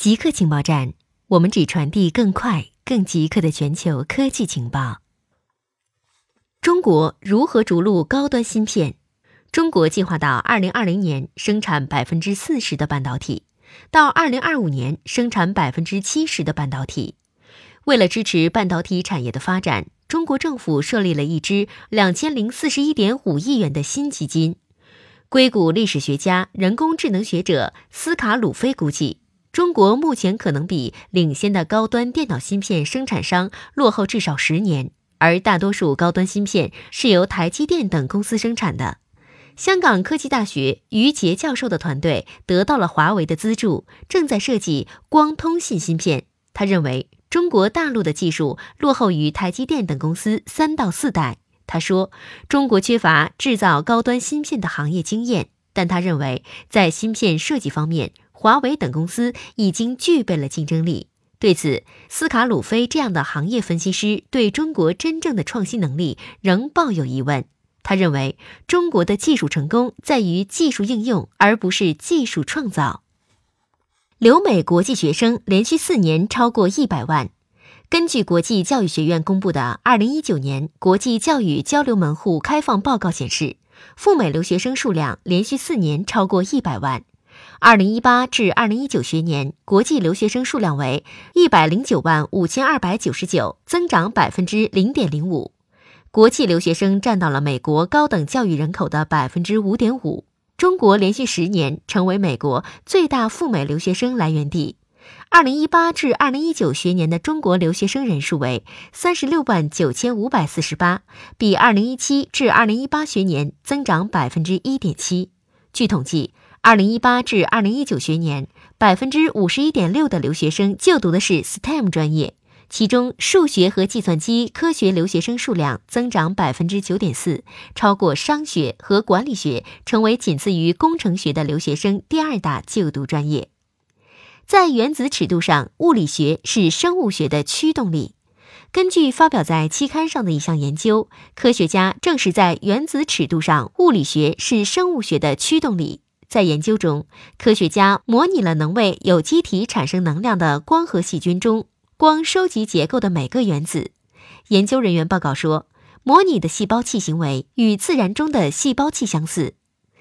极客情报站，我们只传递更快、更极客的全球科技情报。中国如何逐鹿高端芯片？中国计划到二零二零年生产百分之四十的半导体，到二零二五年生产百分之七十的半导体。为了支持半导体产业的发展，中国政府设立了一支两千零四十一点五亿元的新基金。硅谷历史学家、人工智能学者斯卡鲁菲估计。中国目前可能比领先的高端电脑芯片生产商落后至少十年，而大多数高端芯片是由台积电等公司生产的。香港科技大学于杰教授的团队得到了华为的资助，正在设计光通信芯片。他认为中国大陆的技术落后于台积电等公司三到四代。他说，中国缺乏制造高端芯片的行业经验，但他认为在芯片设计方面。华为等公司已经具备了竞争力。对此，斯卡鲁菲这样的行业分析师对中国真正的创新能力仍抱有疑问。他认为，中国的技术成功在于技术应用，而不是技术创造。留美国际学生连续四年超过一百万。根据国际教育学院公布的《二零一九年国际教育交流门户开放报告》显示，赴美留学生数量连续四年超过一百万。二零一八至二零一九学年，国际留学生数量为一百零九万五千二百九十九，增长百分之零点零五。国际留学生占到了美国高等教育人口的百分之五点五。中国连续十年成为美国最大赴美留学生来源地。二零一八至二零一九学年的中国留学生人数为三十六万九千五百四十八，比二零一七至二零一八学年增长百分之一点七。据统计。二零一八至二零一九学年，百分之五十一点六的留学生就读的是 STEM 专业，其中数学和计算机科学留学生数量增长百分之九点四，超过商学和管理学，成为仅次于工程学的留学生第二大就读专业。在原子尺度上，物理学是生物学的驱动力。根据发表在期刊上的一项研究，科学家证实，在原子尺度上，物理学是生物学的驱动力。在研究中，科学家模拟了能为有机体产生能量的光合细菌中光收集结构的每个原子。研究人员报告说，模拟的细胞器行为与自然中的细胞器相似。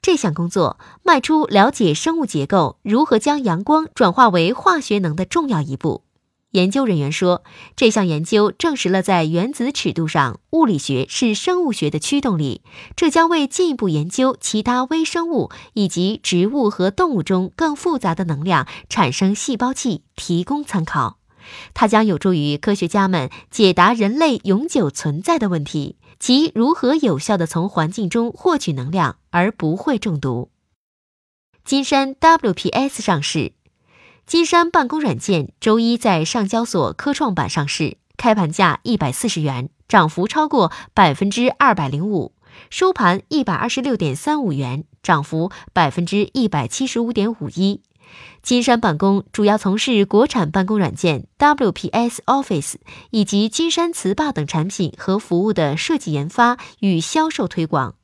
这项工作迈出了解生物结构如何将阳光转化为化学能的重要一步。研究人员说，这项研究证实了在原子尺度上，物理学是生物学的驱动力。这将为进一步研究其他微生物以及植物和动物中更复杂的能量产生细胞器提供参考。它将有助于科学家们解答人类永久存在的问题，即如何有效地从环境中获取能量而不会中毒。金山 WPS 上市。金山办公软件周一在上交所科创板上市，开盘价一百四十元，涨幅超过百分之二百零五，收盘一百二十六点三五元，涨幅百分之一百七十五点五一。金山办公主要从事国产办公软件 WPS Office 以及金山词霸等产品和服务的设计研发与销售推广。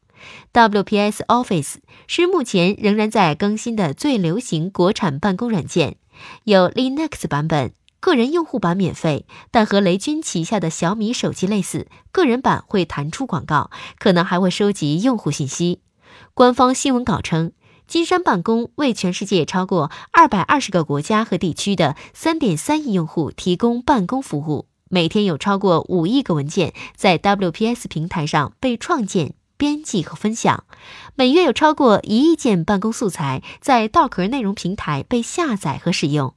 WPS Office 是目前仍然在更新的最流行国产办公软件。有 Linux 版本，个人用户版免费，但和雷军旗下的小米手机类似，个人版会弹出广告，可能还会收集用户信息。官方新闻稿称，金山办公为全世界超过二百二十个国家和地区的三点三亿用户提供办公服务，每天有超过五亿个文件在 WPS 平台上被创建。编辑和分享，每月有超过一亿件办公素材在稻壳内容平台被下载和使用。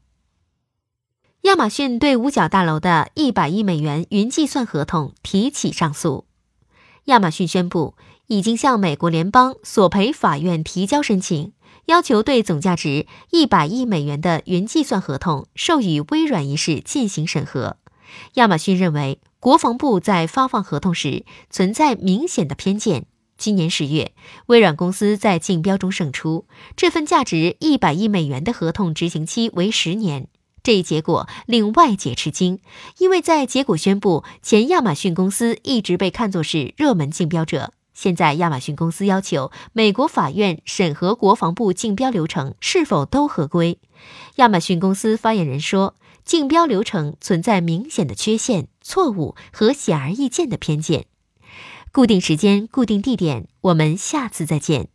亚马逊对五角大楼的一百亿美元云计算合同提起上诉。亚马逊宣布已经向美国联邦索赔法院提交申请，要求对总价值一百亿美元的云计算合同授予微软一事进行审核。亚马逊认为。国防部在发放合同时存在明显的偏见。今年十月，微软公司在竞标中胜出，这份价值一百亿美元的合同执行期为十年。这一结果令外界吃惊，因为在结果宣布前，亚马逊公司一直被看作是热门竞标者。现在亚马逊公司要求美国法院审核国防部竞标流程是否都合规。亚马逊公司发言人说，竞标流程存在明显的缺陷、错误和显而易见的偏见。固定时间，固定地点，我们下次再见。